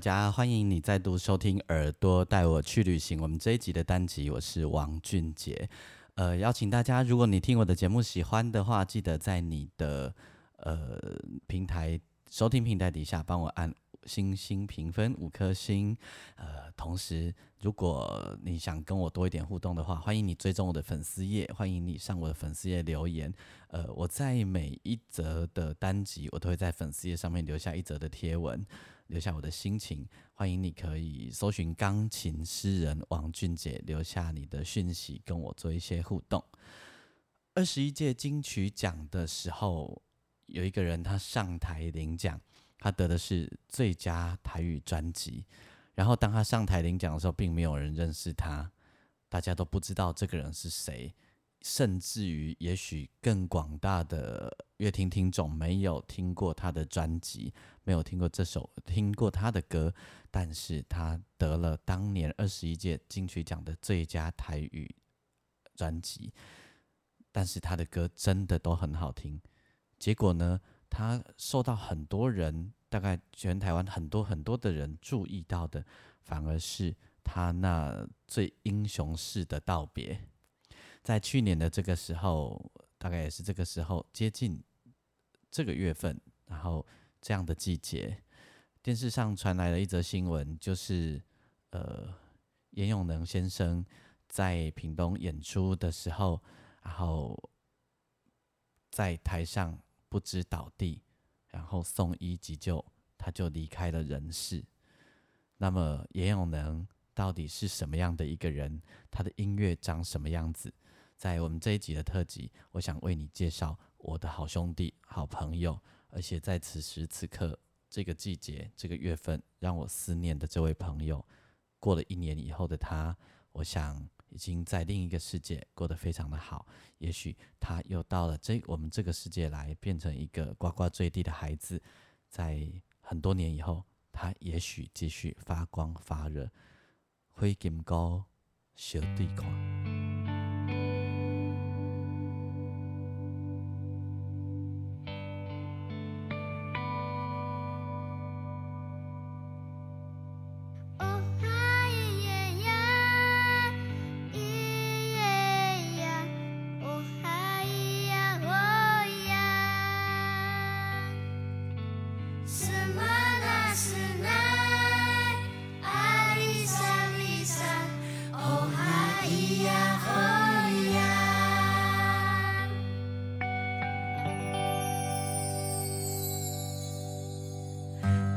大家欢迎你再度收听《耳朵带我去旅行》。我们这一集的单集，我是王俊杰。呃，邀请大家，如果你听我的节目喜欢的话，记得在你的呃平台收听平台底下帮我按星星评分五颗星。呃，同时，如果你想跟我多一点互动的话，欢迎你追踪我的粉丝页，欢迎你上我的粉丝页留言。呃，我在每一则的单集，我都会在粉丝页上面留下一则的贴文。留下我的心情，欢迎你可以搜寻钢琴诗人王俊杰，留下你的讯息，跟我做一些互动。二十一届金曲奖的时候，有一个人他上台领奖，他得的是最佳台语专辑。然后当他上台领奖的时候，并没有人认识他，大家都不知道这个人是谁。甚至于，也许更广大的乐听听众没有听过他的专辑，没有听过这首，听过他的歌，但是他得了当年二十一届金曲奖的最佳台语专辑，但是他的歌真的都很好听。结果呢，他受到很多人，大概全台湾很多很多的人注意到的，反而是他那最英雄式的道别。在去年的这个时候，大概也是这个时候接近这个月份，然后这样的季节，电视上传来了一则新闻，就是呃，严永能先生在屏东演出的时候，然后在台上不知倒地，然后送医急救，他就离开了人世。那么严永能到底是什么样的一个人？他的音乐长什么样子？在我们这一集的特辑，我想为你介绍我的好兄弟、好朋友，而且在此时此刻、这个季节、这个月份，让我思念的这位朋友，过了一年以后的他，我想已经在另一个世界过得非常的好。也许他又到了这我们这个世界来，变成一个呱呱坠地的孩子，在很多年以后，他也许继续发光发热，灰金高小地看。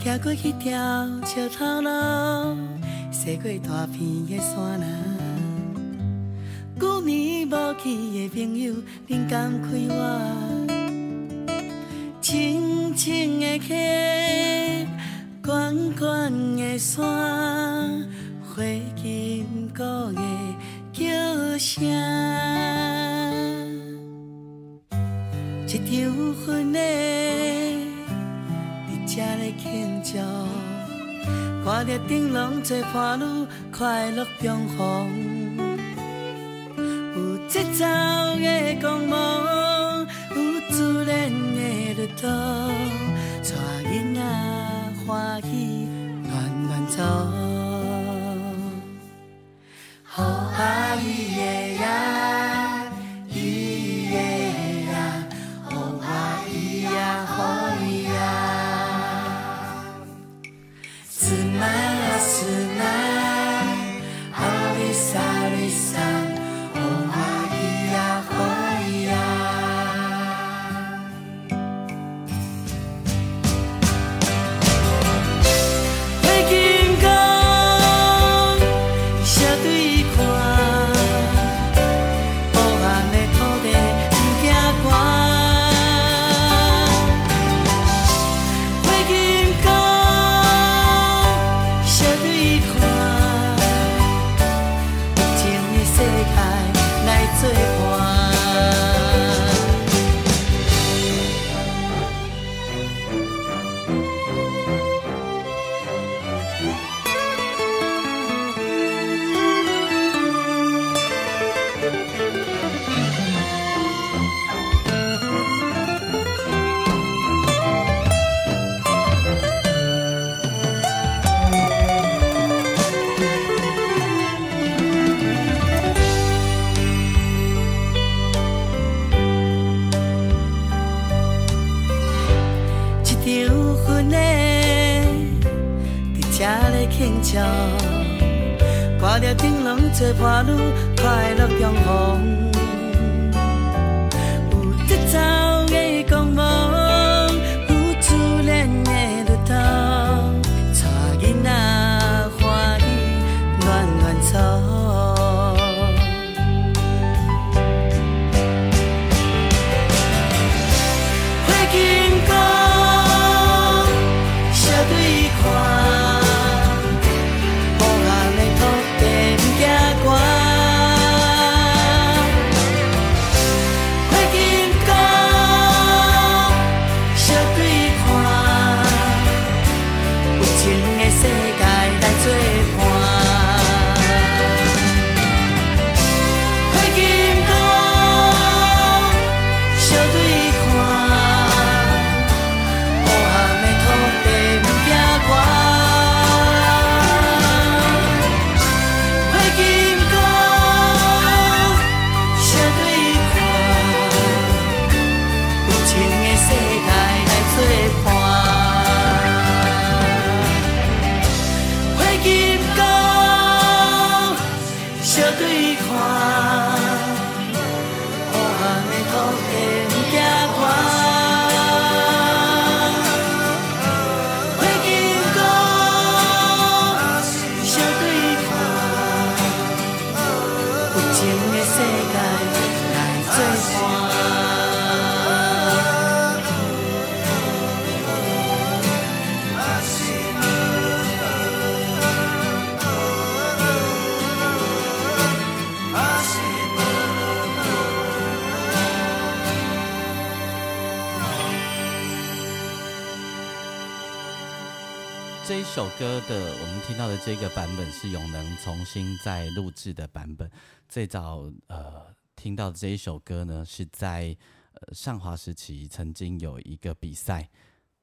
行过迄条石头路，驶过大片的山林。旧年无去的朋友，恁感开我？青的溪，悬悬的山，花金菇的叫声，一场婚礼。伫这个庆祝，看着灯笼做伴侣，快乐中逢。有节奏的光芒，的律动，带囡仔欢喜暖暖走。好阿姨的呀。重新再录制的版本。最早呃听到这一首歌呢，是在呃上华时期曾经有一个比赛，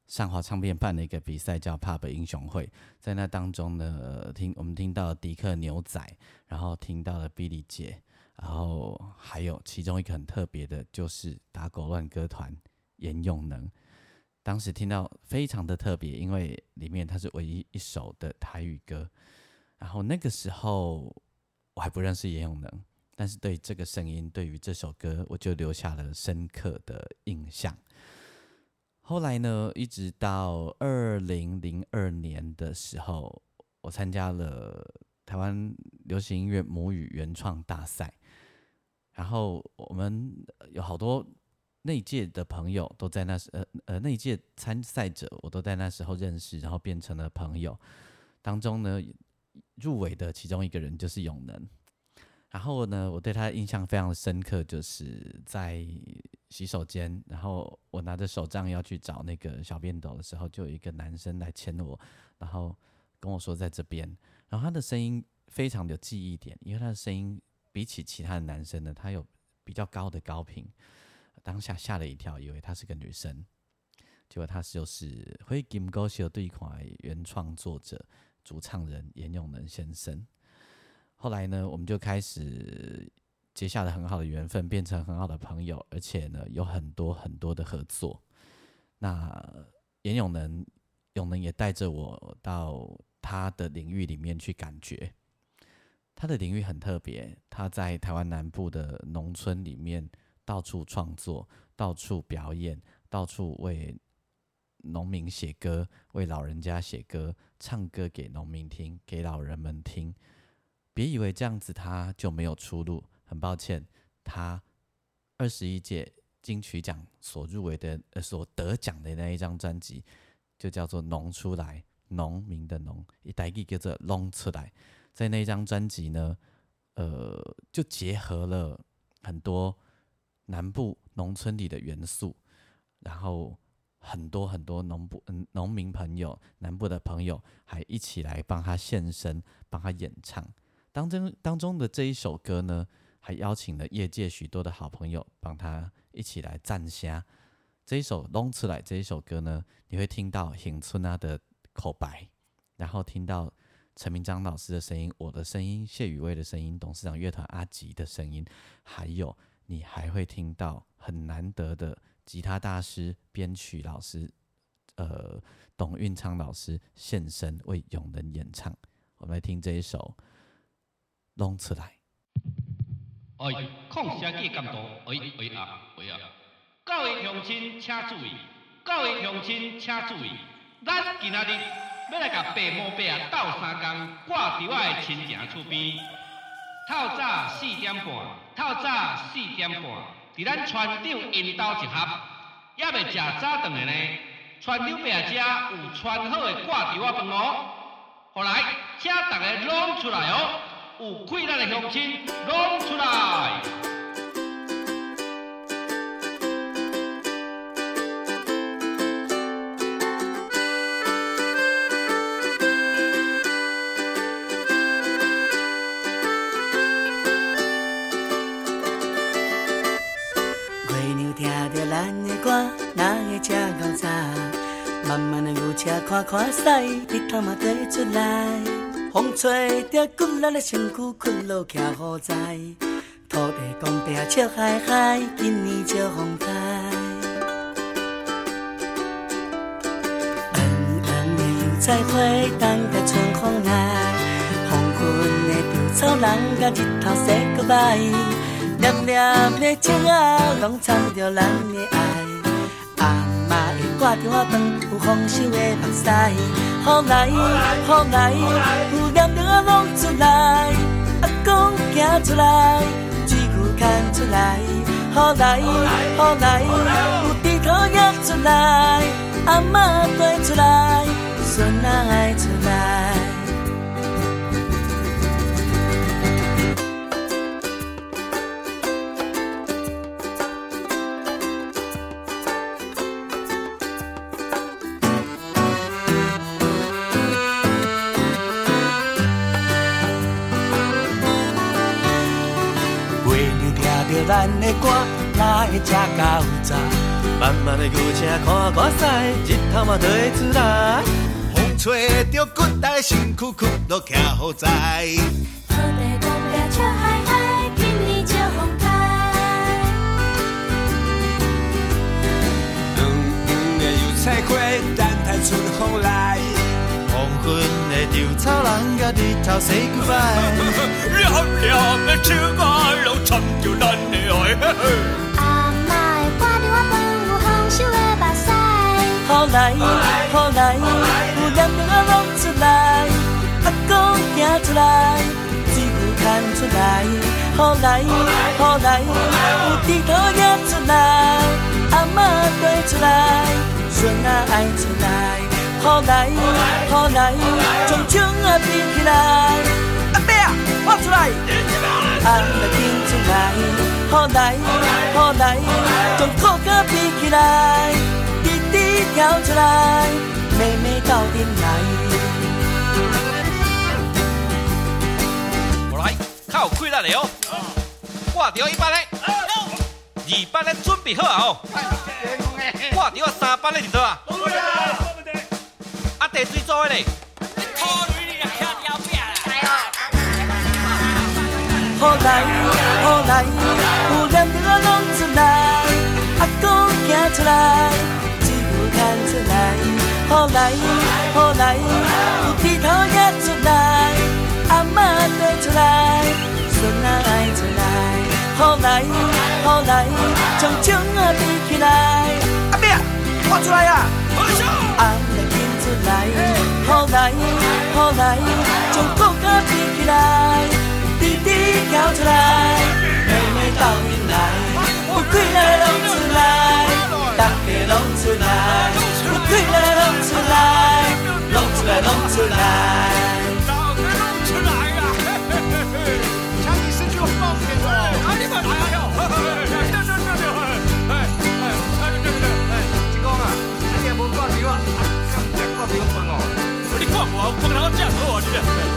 上华唱片办的一个比赛叫 Pub 英雄会，在那当中呢，听我们听到迪克牛仔，然后听到了 Billy 姐，然后还有其中一个很特别的，就是打狗乱歌团严永能。当时听到非常的特别，因为里面它是唯一一首的台语歌。然后那个时候我还不认识严永能，但是对这个声音，对于这首歌，我就留下了深刻的印象。后来呢，一直到二零零二年的时候，我参加了台湾流行音乐母语原创大赛，然后我们有好多那一届的朋友都在那时，呃呃，那一届参赛者我都在那时候认识，然后变成了朋友。当中呢，入围的其中一个人就是永能。然后呢，我对他的印象非常的深刻，就是在洗手间，然后我拿着手杖要去找那个小便斗的时候，就有一个男生来牵我，然后跟我说在这边。然后他的声音非常的有记忆点，因为他的声音比起其他的男生呢，他有比较高的高频。当下吓了一跳，以为她是个女生，结果她就是《灰金高秀对款》原创作者、主唱人严永能先生。后来呢，我们就开始结下了很好的缘分，变成很好的朋友，而且呢，有很多很多的合作。那严永能，永能也带着我到他的领域里面去感觉。他的领域很特别，他在台湾南部的农村里面。到处创作，到处表演，到处为农民写歌，为老人家写歌，唱歌给农民听，给老人们听。别以为这样子他就没有出路。很抱歉，他二十一届金曲奖所入围的呃所得奖的那一张专辑，就叫做《农出来》，农民的农，一代一叫做《弄出来》。在那一张专辑呢，呃，就结合了很多。南部农村里的元素，然后很多很多农部嗯农民朋友，南部的朋友还一起来帮他献声，帮他演唱。当中当中的这一首歌呢，还邀请了业界许多的好朋友帮他一起来赞虾。这一首 long 出来这一首歌呢，你会听到邢春啊的口白，然后听到陈明章老师的声音，我的声音，谢宇威的声音，董事长乐团阿吉的声音，还有。你还会听到很难得的吉他大师、编曲老师，呃董运昌老师现身为永仁演唱。我们来听这一首《弄出来》。哎，抗声机监督，哎哎啊哎啊！各位乡亲请注意，各位乡亲请注意，咱今仔日要来甲爸母伯啊斗三工，挂伫我的亲情厝边。透早四点半，透早四点半，伫咱船长因兜一盒，也未食早顿的呢。船长伯啊，遮有穿好的挂伫我饭哦。后来，请大家拢出来哦！有困难的乡亲拢出来！看看西，日头嘛底出来，风吹着骨力的身躯，困落徛好在。土地公伯笑嗨嗨，今年招风台。黄黄的油菜花，等待春风来。黄昏的稻草人，甲日头说 goodbye。念念的情啊，拢藏着咱的爱。挂着我饭，有丰收的目屎，雨来雨来，有念着我拢出来，阿公行出来，水牛牵出来，雨来雨来，有猪头也出来，阿妈带出来，孙仔爱出来。哪会吃到早？慢慢的牛车看看西，日头嘛对出来。风吹着骨台身躯躯都徛好在。好地公伯笑嗨嗨，今年招风开。黄黄的油菜花，等待春风来。黄昏的稻草人，甲日头 say goodbye。亮亮的青瓜，拢掺着咱的爱。雨来雨来，有念着我拢出来。阿公行出来，水牛牵出来。雨来雨来，有低头也出来。阿妈对出来，孙仔爱出来。雨来雨来，将窗啊比起来，阿伯啊，我出来，阿来顶出来。雨来雨来，将裤脚比起来，弟弟跳出来，妹妹到顶来。我来，靠有气力的哦，挂掉一班嘞，二班嘞准备好啊哦，挂掉三班嘞，你做啊？啊，地水做的嘞！你拖累你啊，吃尿饼啦！雨来好来，有念着我拢出来，阿公行出来，出来。雨来雨来，有剃头也出来，阿妈带出来，孙仔爱出来。雨来雨来，将枪啊比起来，阿伯，我出来呀！来，雨来雨来，将国家比起来，弟弟跳出来，妹妹倒进来，有气力的拢出来，大家拢出来，有气力的拢出来，弄出来弄出来。我不能这样做，你。哎，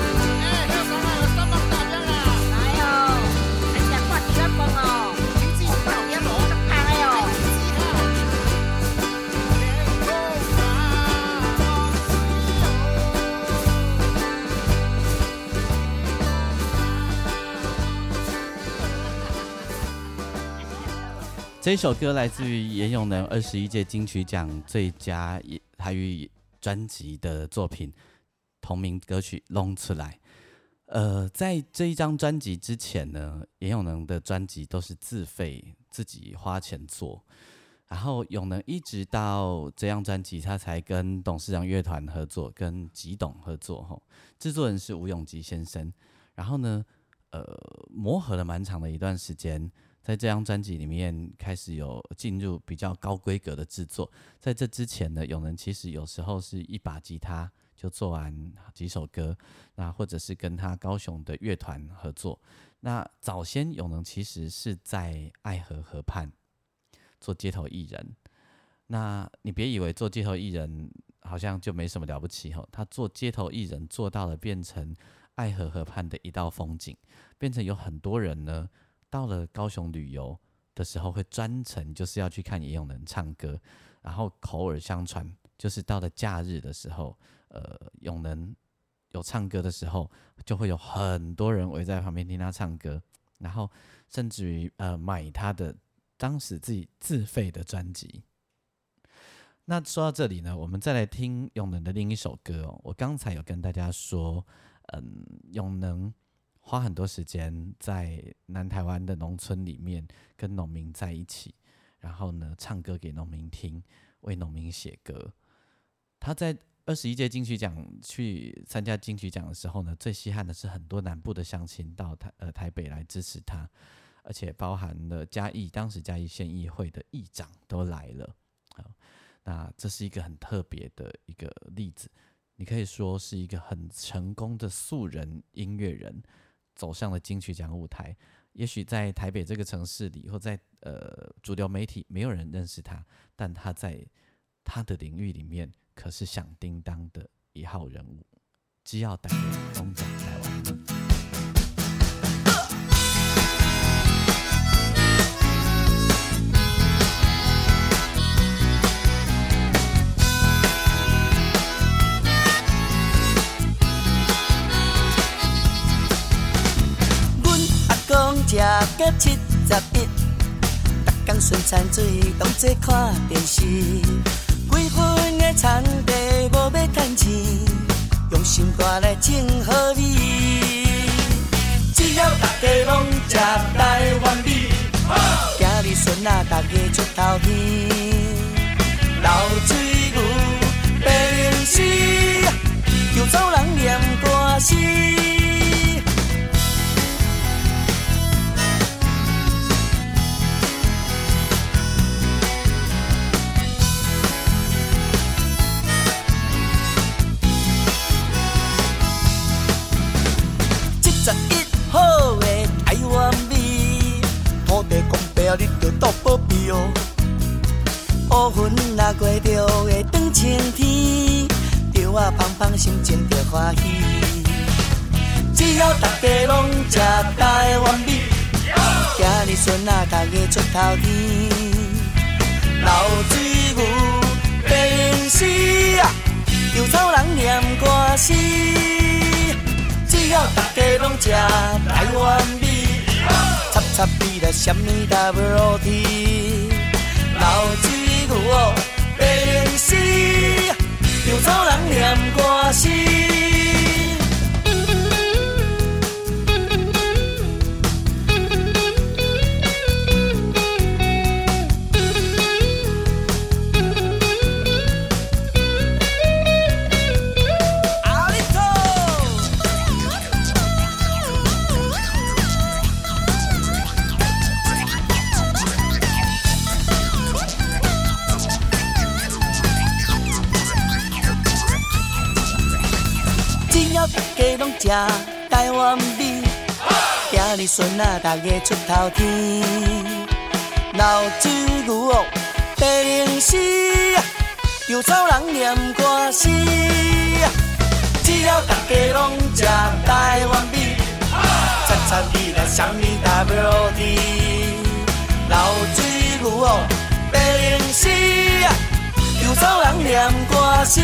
这首歌来自于严永能二十一届金曲奖最佳台语专辑的作品，同名歌曲《弄出来》。呃，在这一张专辑之前呢，严永能的专辑都是自费自己花钱做，然后永能一直到这张专辑，他才跟董事长乐团合作，跟吉董合作，吼，制作人是吴永吉先生。然后呢，呃，磨合了蛮长的一段时间。在这张专辑里面开始有进入比较高规格的制作，在这之前呢，永能其实有时候是一把吉他就做完几首歌，那或者是跟他高雄的乐团合作。那早先永能其实是在爱河河畔做街头艺人，那你别以为做街头艺人好像就没什么了不起吼，他做街头艺人做到了变成爱河河畔的一道风景，变成有很多人呢。到了高雄旅游的时候，会专程就是要去看严永能唱歌，然后口耳相传，就是到了假日的时候，呃，永能有唱歌的时候，就会有很多人围在旁边听他唱歌，然后甚至于呃买他的当时自己自费的专辑。那说到这里呢，我们再来听永能的另一首歌哦。我刚才有跟大家说，嗯，永能。花很多时间在南台湾的农村里面跟农民在一起，然后呢唱歌给农民听，为农民写歌。他在二十一届金曲奖去参加金曲奖的时候呢，最稀罕的是很多南部的乡亲到台呃台北来支持他，而且包含了嘉义当时嘉义县议会的议长都来了。啊，那这是一个很特别的一个例子，你可以说是一个很成功的素人音乐人。走上了金曲奖舞台，也许在台北这个城市里，或在呃主流媒体，没有人认识他，但他在他的领域里面可是响叮当的一号人物。机要带给东奖台湾。食到七十一，逐工顺餐水，当作看电视。几分的田地无要趁钱，用心肝来种好米。只要大家拢食台湾米，今日孙仔大家出头天。流水牛白龙丝，又走人念歌诗。你着多保庇哦，乌云若过着会转晴天，着我芳芳心情着欢喜。只要大家拢食台湾米，今日孙仔大家出头天。流水牛白龙丝啊，稻草人念歌诗。只要大家拢食台湾米。插插比来什么 W T，老水牛哦，白龙丝，稻草人念歌词。食台湾米，今日孙仔大家出头天。流水牛哦，白龙丝，稻草人念歌诗。只要大家拢吃台湾米，餐餐起来什么 W T。流水牛哦，白龙丝，稻草人念歌诗。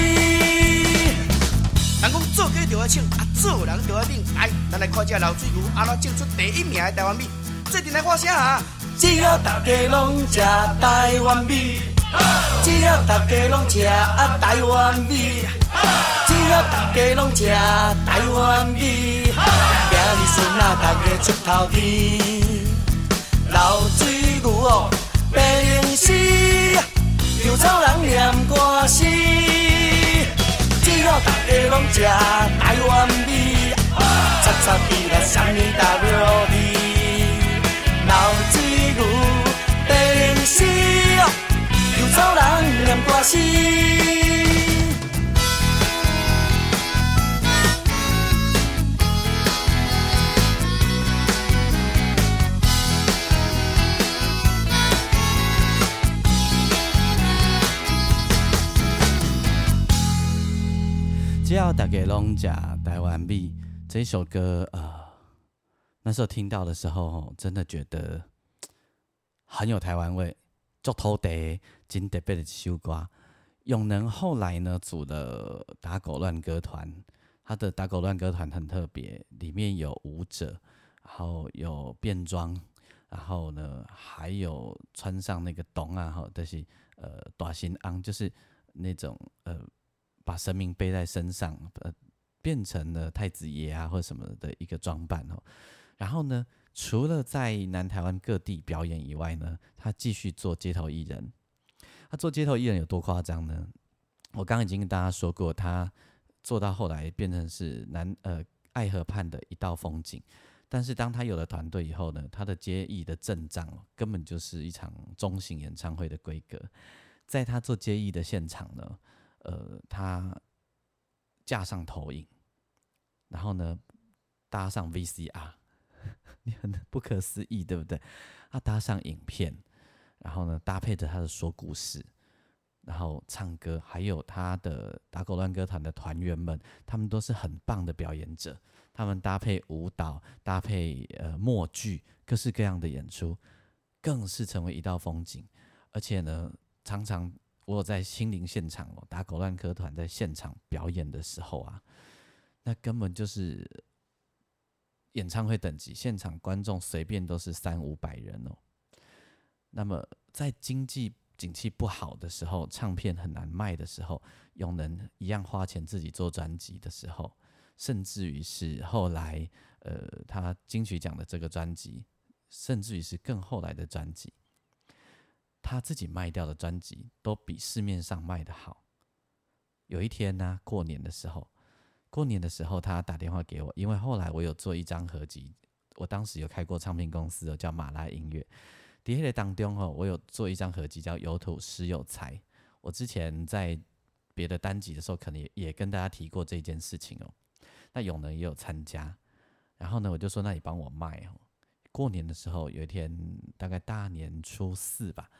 人讲做鸡就要请，啊做人就要领。来，咱来看这流水牛安怎种出第一名的台湾米。最近来发声啊！只要大家拢食台湾米，只要大家拢食啊台湾米，只要大家拢食台湾米，明日孙仔大家出头天，流水牛哦白灵丝，稻草人念歌诗，要大家拢食台湾味，叉叉比来啥物大了哩？流水牛白灵丝，稻草人念歌诗。只要大家拢食台湾米这首歌，呃，那时候听到的时候，真的觉得很有台湾味，做土地真特别的一首歌。永能后来呢组了打狗乱歌团，他的打狗乱歌团很特别，里面有舞者，然后有变装，然后呢还有穿上那个董啊，哈，就是呃大新昂，就是那种呃把神明背在身上，呃变成了太子爷啊或者什么的一个装扮哦。然后呢，除了在南台湾各地表演以外呢，他继续做街头艺人。他做街头艺人有多夸张呢？我刚刚已经跟大家说过，他做到后来变成是南呃爱河畔的一道风景。但是当他有了团队以后呢，他的接艺的阵仗根本就是一场中型演唱会的规格。在他做接艺的现场呢，呃，他架上投影，然后呢搭上 VCR，你很不可思议，对不对？他搭上影片，然后呢搭配着他的说故事，然后唱歌，还有他的打狗乱歌团的团员们，他们都是很棒的表演者。他们搭配舞蹈，搭配呃默剧，各式各样的演出，更是成为一道风景。而且呢，常常我有在心灵现场哦，打狗乱歌团在现场表演的时候啊，那根本就是演唱会等级，现场观众随便都是三五百人哦。那么在经济景气不好的时候，唱片很难卖的时候，永能一样花钱自己做专辑的时候，甚至于是后来呃他金曲奖的这个专辑，甚至于是更后来的专辑，他自己卖掉的专辑都比市面上卖的好。有一天呢，过年的时候，过年的时候他打电话给我，因为后来我有做一张合集，我当时有开过唱片公司哦，叫马拉音乐。底下的当中哦，我有做一张合集叫《有土实有财》。我之前在别的单集的时候，可能也也跟大家提过这件事情哦。那永能也有参加，然后呢，我就说那你帮我卖哦。过年的时候，有一天大概大年初四吧，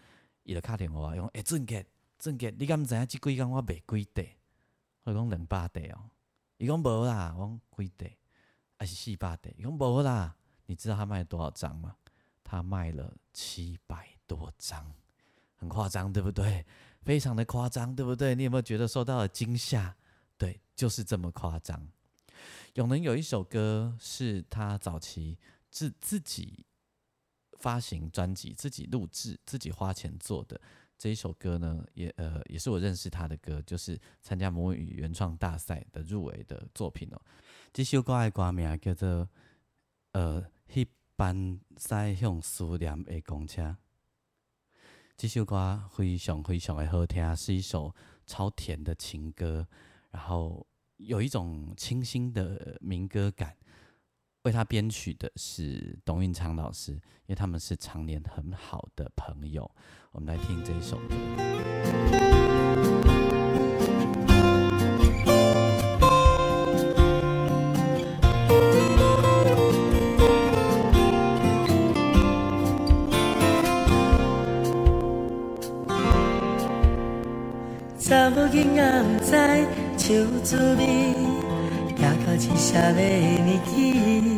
伊就打电话讲，诶，俊杰，俊杰，你敢毋知影即几工我卖几地？我讲两百地哦，伊讲无啦，我讲几地？还是四百地？伊讲无啦，你知道他卖了多少张吗？他卖了七百多张，很夸张，对不对？非常的夸张，对不对？你有没有觉得受到了惊吓？对，就是这么夸张。永能有一首歌是他早期自自己发行专辑、自己录制、自己花钱做的这一首歌呢，也呃也是我认识他的歌，就是参加母语原创大赛的入围的作品哦。这首歌的歌名叫做呃《一班驶向思念的公车》。这首歌非常非常的好听，是一首超甜的情歌，然后有一种清新的民歌感。为他编曲的是董运昌老师，因为他们是常年很好的朋友。我们来听这一首歌。查某囡仔毋知手滋味，行到一社的年，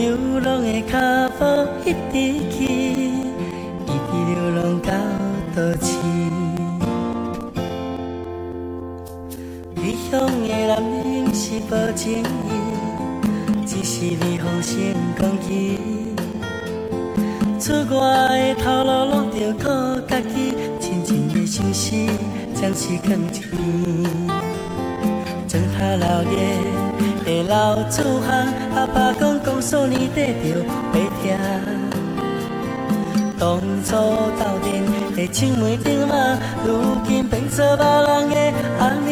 流浪的脚步一直去，一直流浪到倒市。理想的男人是无情义，只是你好心讲起，出外的头路拢着靠家己，真正的休息，将时光一边。砖头老爷老厝巷，阿爸讲讲数年块着白听。当初斗阵的青梅竹马，如今变做别人的阿娘。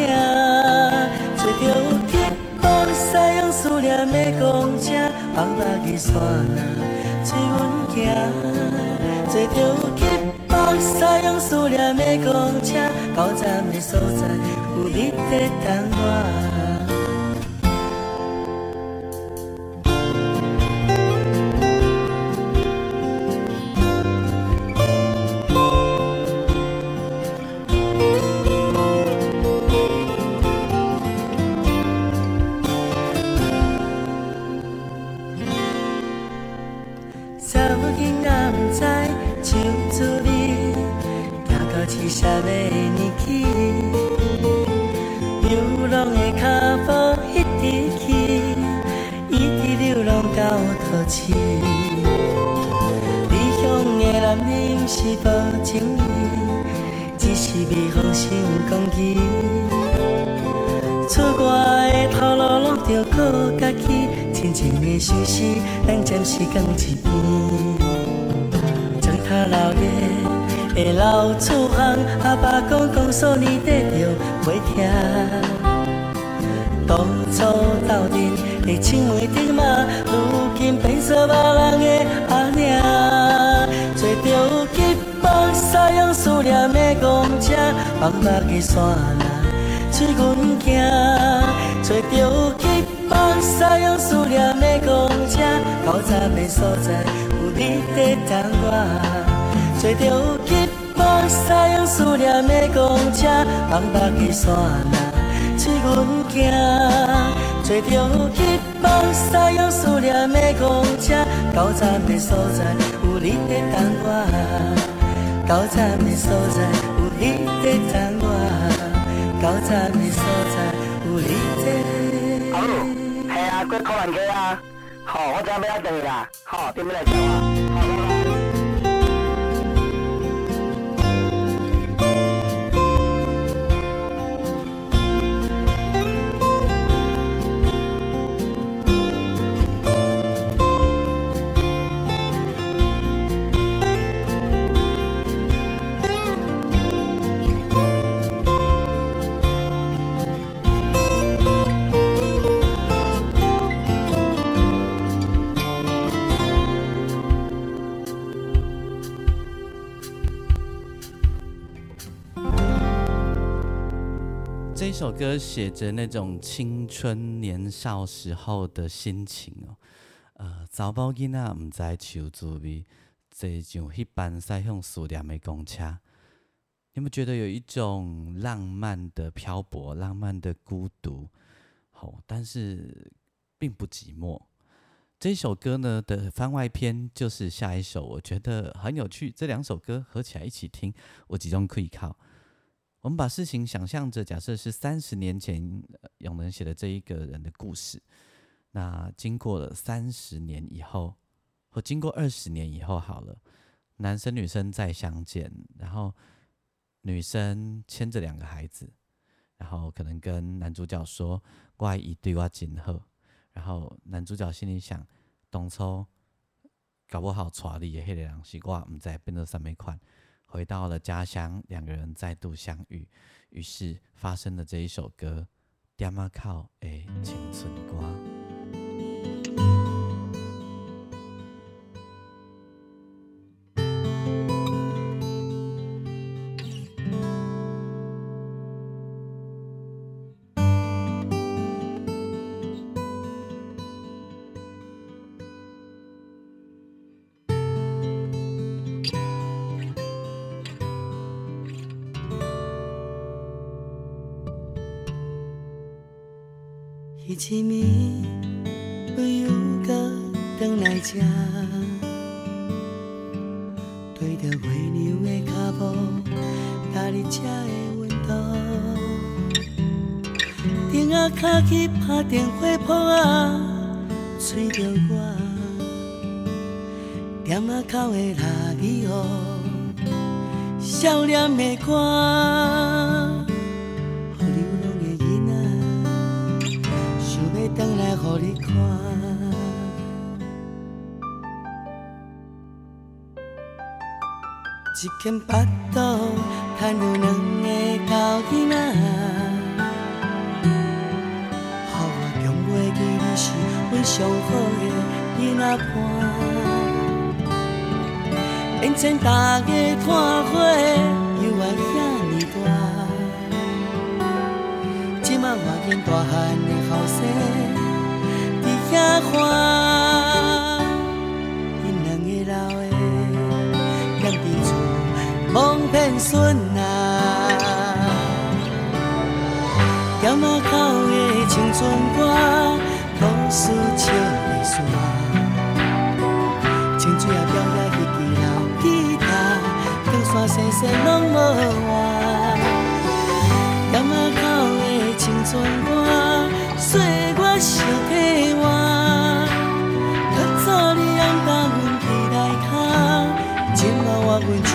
坐着吉普西洋思念的公车，放目去山那随阮行。坐着有吉普西洋思念的公车，到站的所在有你在等我。山那。随阮行，坐着吉普西洋思念的公车，到站的所在有你在等我。坐着吉普西洋思念的公车，放目的山那随阮行。坐着吉普西洋思念的公车，到站的所在有你在等我。到站的所在有你在等我。到站的所在有你在。阿母，系啊，过考完课啊，吼，我知影要等你啦，吼，点要来找我？首歌写着那种青春年少时候的心情哦。呃，查某囡仔毋知求滋味，坐上迄班驶向思念的公车，你们觉得有一种浪漫的漂泊、浪漫的孤独？好，但是并不寂寞。这首歌呢的番外篇就是下一首，我觉得很有趣。这两首歌合起来一起听，我集中可以靠。我们把事情想象着，假设是三十年前永能写的这一个人的故事，那经过了三十年以后，或经过二十年以后，好了，男生女生再相见，然后女生牵着两个孩子，然后可能跟男主角说：“我爱伊对我真好。”然后男主角心里想：当初搞不好带你的迄个人是我，毋知变做什么款。回到了家乡，两个人再度相遇，于是发生了这一首歌《点啊靠的青春歌》。一间巴肚赚有两个狗囡仔，予我强袂记你是阮上好的囡仔伴。眼前大家看花，犹原遐尼大，即马我见大汉的后生伫遐看，骗孙啊，店仔口的青春歌，故事笑袂煞，清水也表也迄支老吉他，长山细细拢无换。店仔口的青春歌，岁月烧体换。较早你翁甲阮起来脚，今仔我阮笑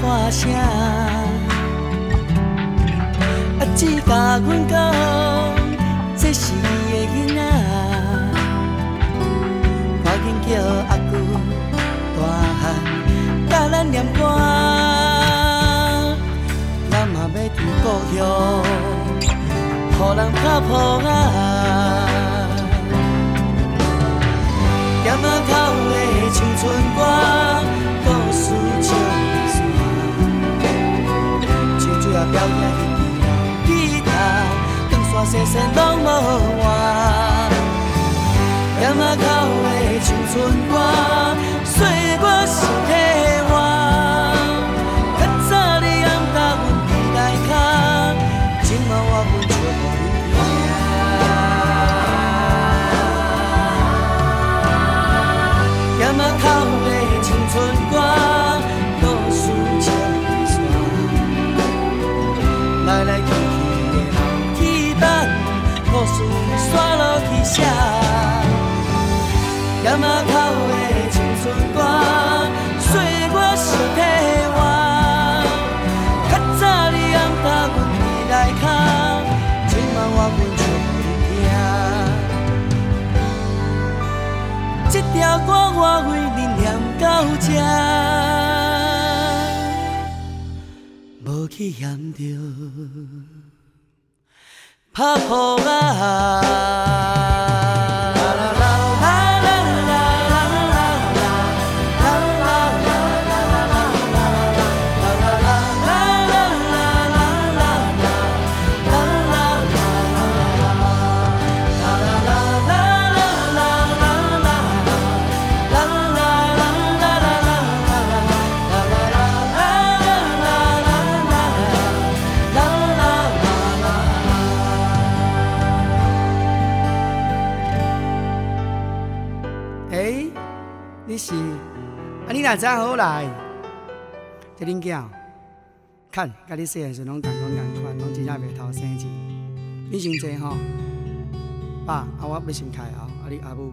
发声，阿姊甲阮讲，这是伊的囡仔，赶紧叫阿舅大汉教咱念歌，咱嘛要伫故乡。予人拍破啊！店仔口的青春歌，清水也表演迄支老吉他，长山拢无换。店仔口的青春歌，岁月是替我为你念到这，无去嫌着拍破啊。啊？你哪知好来？这恁囝，看，甲你细汉时拢同款同款，拢真正袂偷生钱。你先坐吼，爸，啊我要先开后，啊你阿母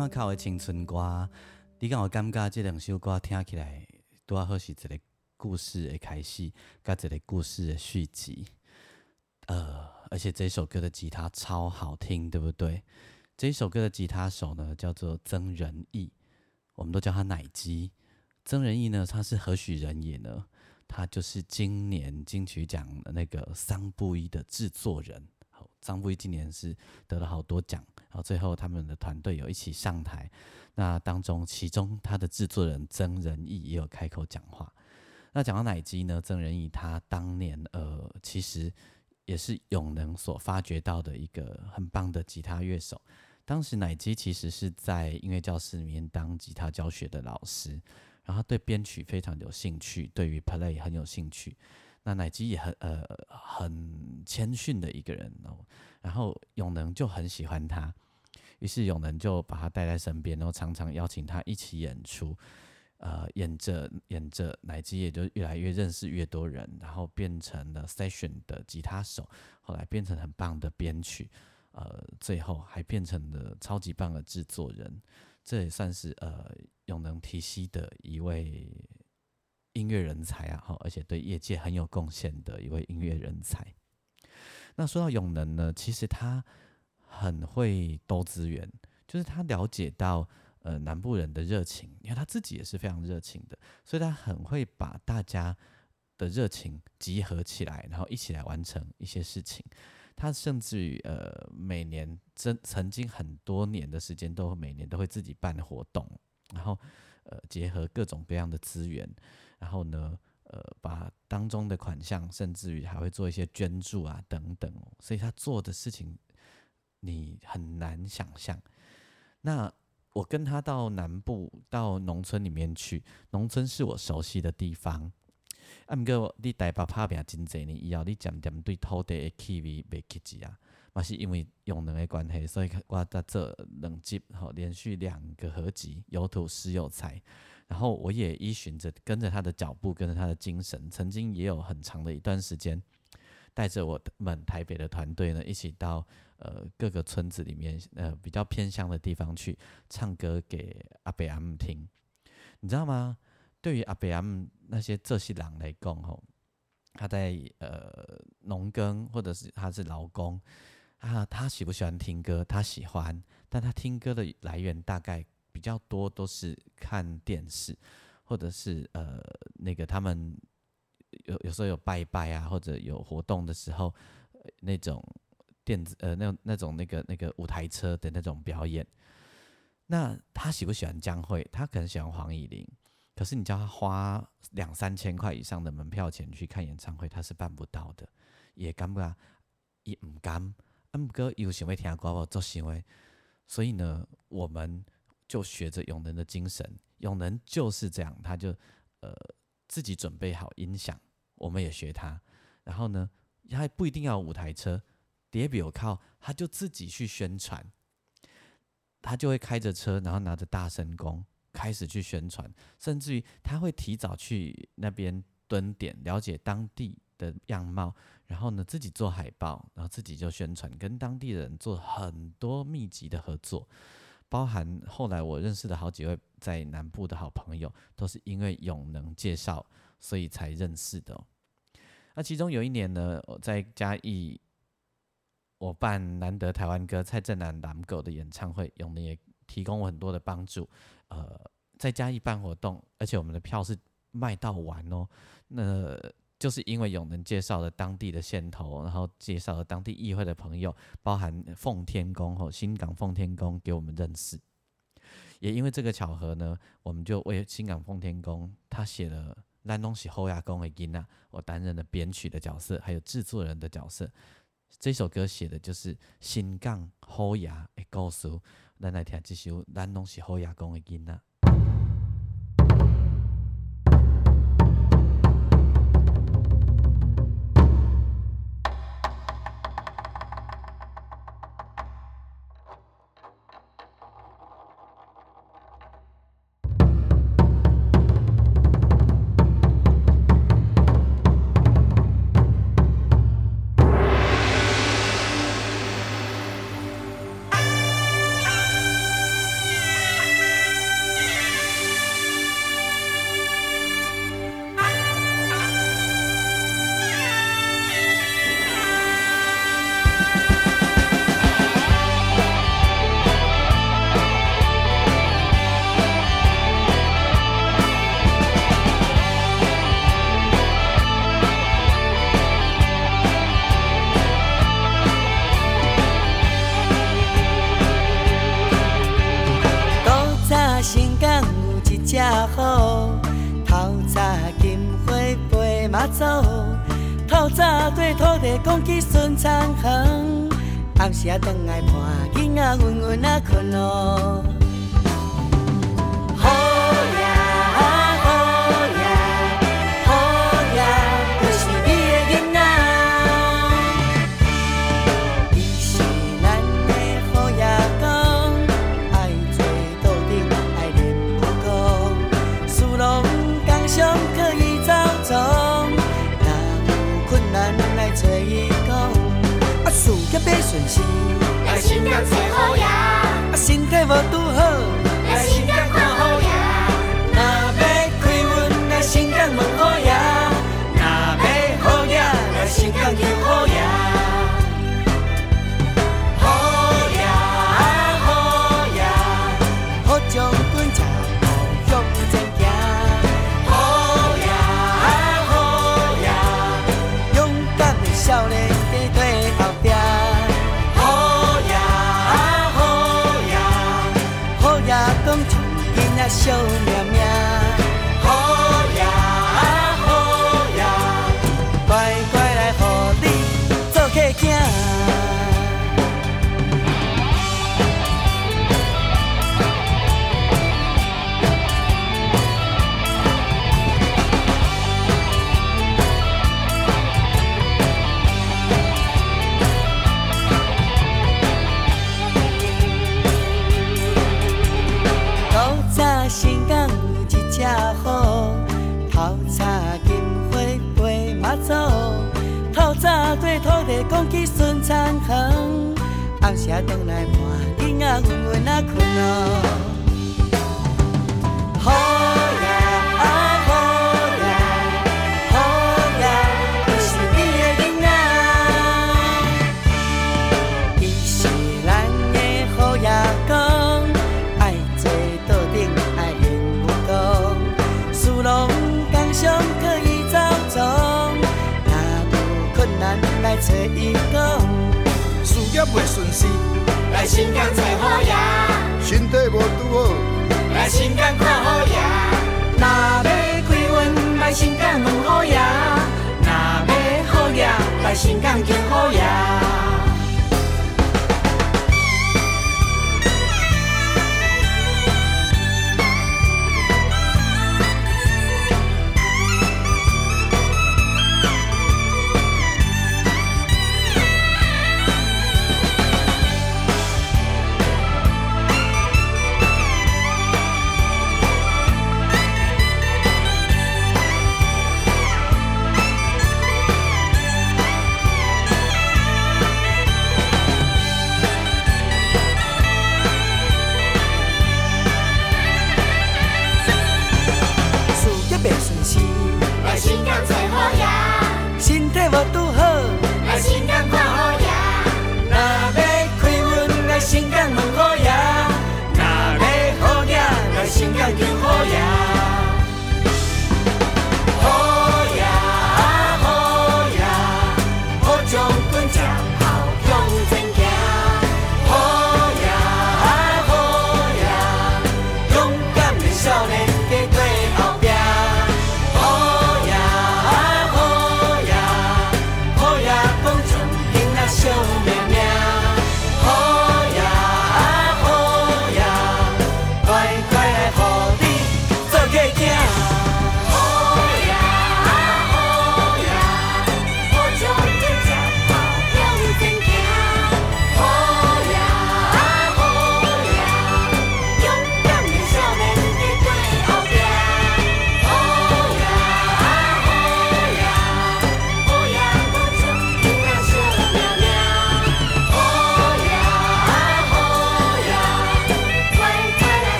仔口的青春歌，你敢有感觉这两首歌听起来拄啊好是一个故事的开始，甲一个故事的续集。呃，而且这首歌的吉他超好听，对不对？这首歌的吉他手呢叫做曾仁义，我们都叫他奶鸡。曾仁义呢，他是何许人也呢？他就是今年金曲奖的那个桑布伊的制作人。好，桑布伊今年是得了好多奖，然后最后他们的团队有一起上台。那当中，其中他的制作人曾仁义也有开口讲话。那讲到奶鸡呢，曾仁义他当年呃，其实也是永能所发掘到的一个很棒的吉他乐手。当时奶鸡其实是在音乐教室里面当吉他教学的老师，然后对编曲非常有兴趣，对于 play 很有兴趣。那奶鸡也很呃很谦逊的一个人哦，然后永能就很喜欢他。于是永能就把他带在身边，然后常常邀请他一起演出，呃，演着演着，乃基也就越来越认识越多人，然后变成了 session 的吉他手，后来变成很棒的编曲，呃，最后还变成了超级棒的制作人，这也算是呃永能提携的一位音乐人才啊，哈，而且对业界很有贡献的一位音乐人才。那说到永能呢，其实他。很会兜资源，就是他了解到呃南部人的热情，因为他自己也是非常热情的，所以他很会把大家的热情集合起来，然后一起来完成一些事情。他甚至于呃每年曾曾经很多年的时间，都每年都会自己办活动，然后呃结合各种各样的资源，然后呢呃把当中的款项，甚至于还会做一些捐助啊等等，所以他做的事情。你很难想象，那我跟他到南部到农村里面去，农村是我熟悉的地方。啊，毋过你台北拍拼真济年以后，你渐渐对土地的气味袂克制啊，嘛是因为用人的关系，所以我在做两集吼连续两个合集，有土实有财，然后我也依循着跟着他的脚步，跟着他的精神，曾经也有很长的一段时间，带着我们台北的团队呢，一起到。呃，各个村子里面，呃，比较偏乡的地方去唱歌给阿伯阿姆听，你知道吗？对于阿伯阿姆那些这些人来讲，吼，他在呃农耕或者是他是劳工啊，他喜不喜欢听歌？他喜欢，但他听歌的来源大概比较多都是看电视，或者是呃那个他们有有时候有拜拜啊，或者有活动的时候那种。电子呃，那那种那个那个舞台车的那种表演，那他喜不喜欢江蕙？他可能喜欢黄以玲，可是你叫他花两三千块以上的门票钱去看演唱会，他是办不到的，也敢不敢？也唔敢。啊，不过有想要听歌我做行为，所以呢，我们就学着永能的精神，永能就是这样，他就呃自己准备好音响，我们也学他，然后呢，他不一定要舞台车。碟表靠，他就自己去宣传，他就会开着车，然后拿着大声公开始去宣传，甚至于他会提早去那边蹲点，了解当地的样貌，然后呢自己做海报，然后自己就宣传，跟当地人做很多密集的合作，包含后来我认识的好几位在南部的好朋友，都是因为永能介绍，所以才认识的。那其中有一年呢，我在嘉义。我办难得台湾歌蔡振南蓝狗的演唱会，永能也提供我很多的帮助。呃，在嘉义办活动，而且我们的票是卖到完哦。那就是因为永能介绍了当地的线头，然后介绍了当地议会的朋友，包含奉天宫吼新港奉天宫给我们认识。也因为这个巧合呢，我们就为新港奉天宫他写了《烂东西后牙宫》的音啊，我担任了编曲的角色，还有制作人的角色。这首歌写的就是新港好牙的故事，咱来听这首《咱拢是好牙公的囡仔》。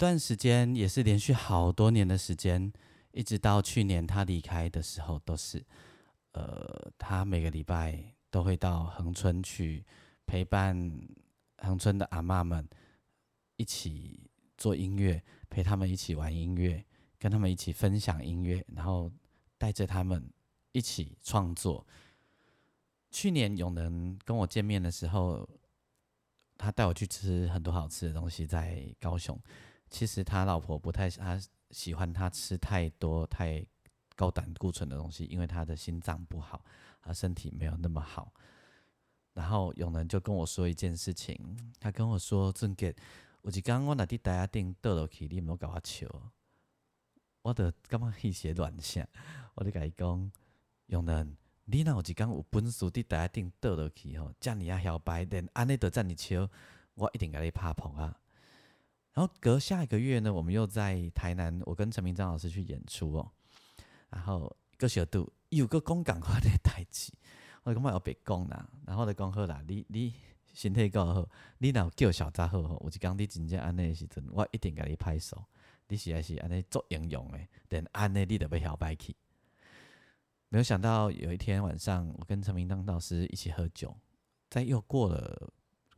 段时间也是连续好多年的时间，一直到去年他离开的时候，都是，呃，他每个礼拜都会到恒春去陪伴恒春的阿嬷们一起做音乐，陪他们一起玩音乐，跟他们一起分享音乐，然后带着他们一起创作。去年永能跟我见面的时候，他带我去吃很多好吃的东西，在高雄。其实他老婆不太他喜欢他吃太多太高胆固醇的东西，因为他的心脏不好，他身体没有那么好。然后永能就跟我说一件事情，他跟我说：“俊杰，有一天我若伫台下顶倒落去，你毋好搞我笑。”我就感觉一些乱想，我就甲伊讲：“永能，你若有一天有本事伫台下顶倒落去吼，遮尔啊摇摆，连安尼都遮尔笑，我一定甲你拍捧啊！”然后隔下一个月呢，我们又在台南，我跟陈明章老师去演出哦。然后个小度有个讲共款的代志，我感觉要别讲啦。然后我就讲好啦，你你身体够好，你若有叫小早好吼，有一工你真正安尼的时阵，我一定甲你拍手。你实在是安尼做英勇诶，等安尼你都要摇摆去。没有想到有一天晚上，我跟陈明章老师一起喝酒，在又过了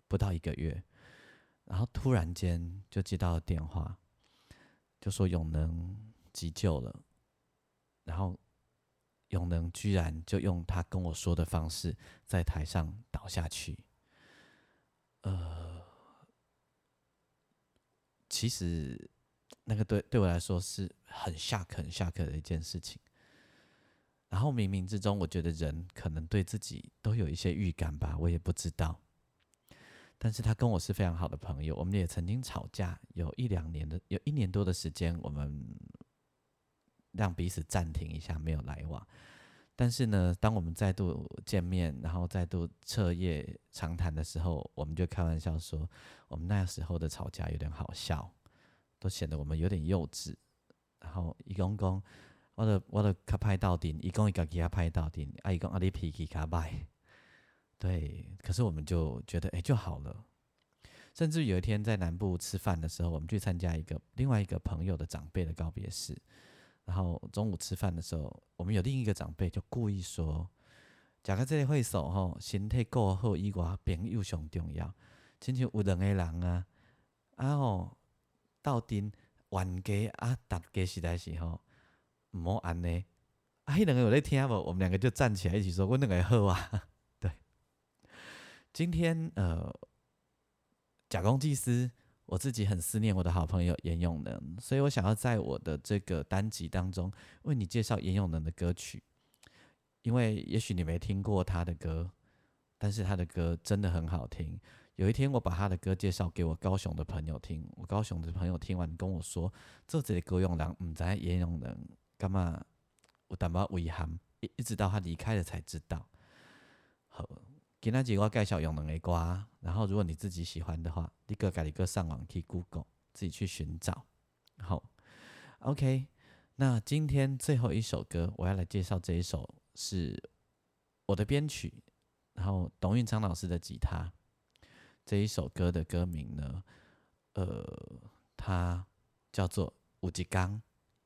不到一个月。然后突然间就接到了电话，就说永能急救了，然后永能居然就用他跟我说的方式在台上倒下去。呃，其实那个对对我来说是很下课、很下课的一件事情。然后冥冥之中，我觉得人可能对自己都有一些预感吧，我也不知道。但是他跟我是非常好的朋友，我们也曾经吵架，有一两年的，有一年多的时间，我们让彼此暂停一下，没有来往。但是呢，当我们再度见面，然后再度彻夜长谈的时候，我们就开玩笑说，我们那时候的吵架有点好笑，都显得我们有点幼稚。然后一公公，我的我的卡拍到顶，一公一个给他拍到顶，啊一公阿你脾气卡歹。对，可是我们就觉得哎就好了。甚至有一天在南部吃饭的时候，我们去参加一个另外一个朋友的长辈的告别式，然后中午吃饭的时候，我们有另一个长辈就故意说：“假个这里会所吼，身体够好以外，朋友上重要。亲像有两个人啊，啊吼，到底冤家啊，大家实在是吼，唔好安尼。啊，迄两个有在听无？我们两个就站起来一起说：我两个好啊。今天呃，假公济私，我自己很思念我的好朋友严永能，所以我想要在我的这个单集当中为你介绍严永能的歌曲，因为也许你没听过他的歌，但是他的歌真的很好听。有一天我把他的歌介绍给我高雄的朋友听，我高雄的朋友听完跟我说：“这里歌用人唔知严永能干嘛？”我淡薄遗憾，一一直到他离开了才知道。好。今仔日我介绍用两个歌，然后如果你自己喜欢的话，你个家己个上网去 Google 自己去寻找。好，OK，那今天最后一首歌，我要来介绍这一首是我的编曲，然后董运昌老师的吉他。这一首歌的歌名呢，呃，它叫做《五吉刚》，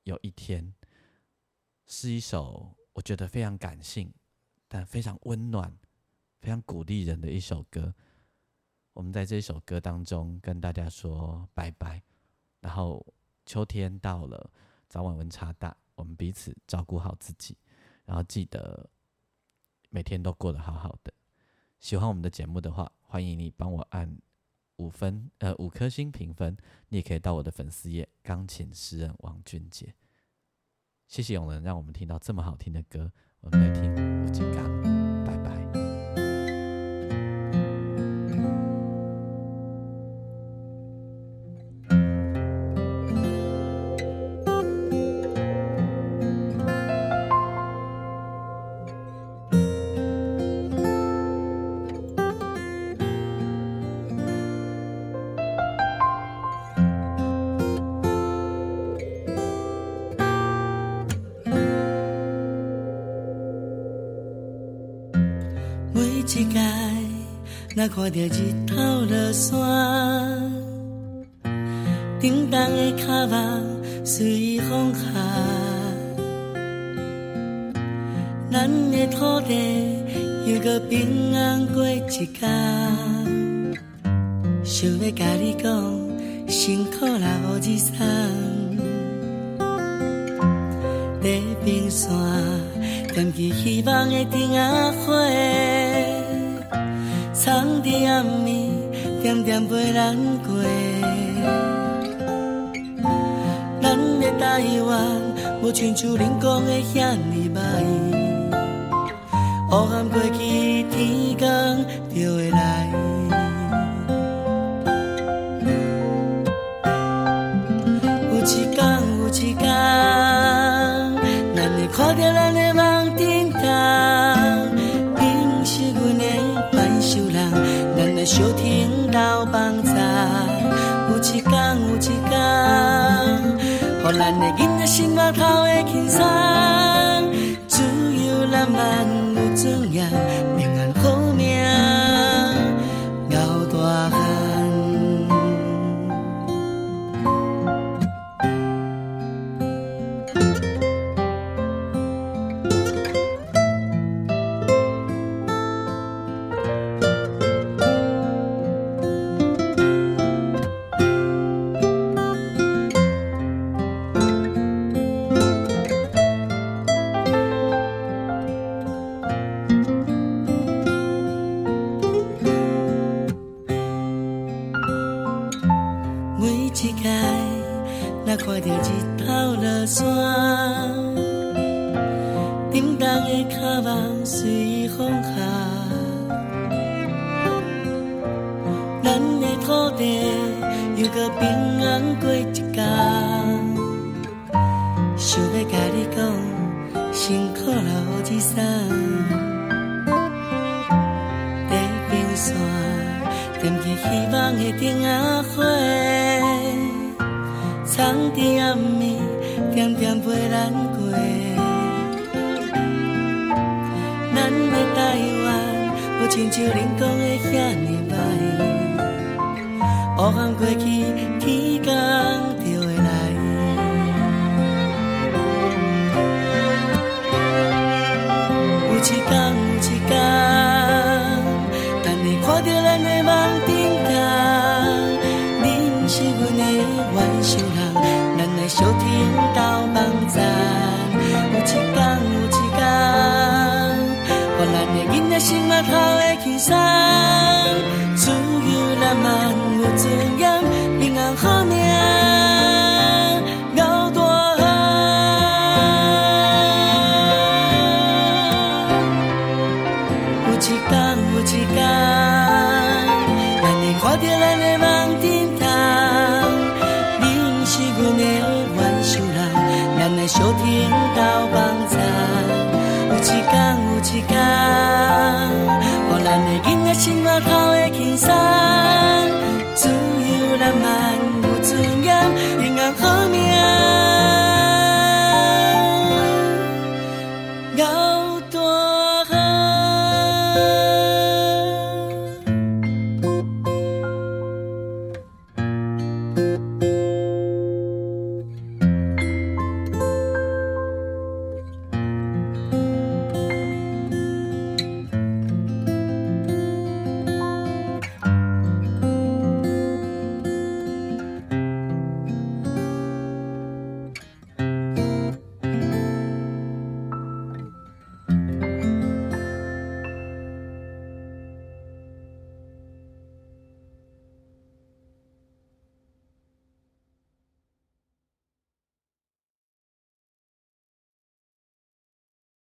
有一天是一首我觉得非常感性，但非常温暖。非常鼓励人的一首歌，我们在这首歌当中跟大家说拜拜。然后秋天到了，早晚温差大，我们彼此照顾好自己，然后记得每天都过得好好的。喜欢我们的节目的话，欢迎你帮我按五分呃五颗星评分。你也可以到我的粉丝页“钢琴诗人王俊杰”。谢谢永仁，让我们听到这么好听的歌。我们来听吴金刚。若看到有一天有一天，等你看到咱的梦顶天，你是阮的外星人，咱来小天到网站。有一天有一天，把咱的囡仔心啊头会轻松。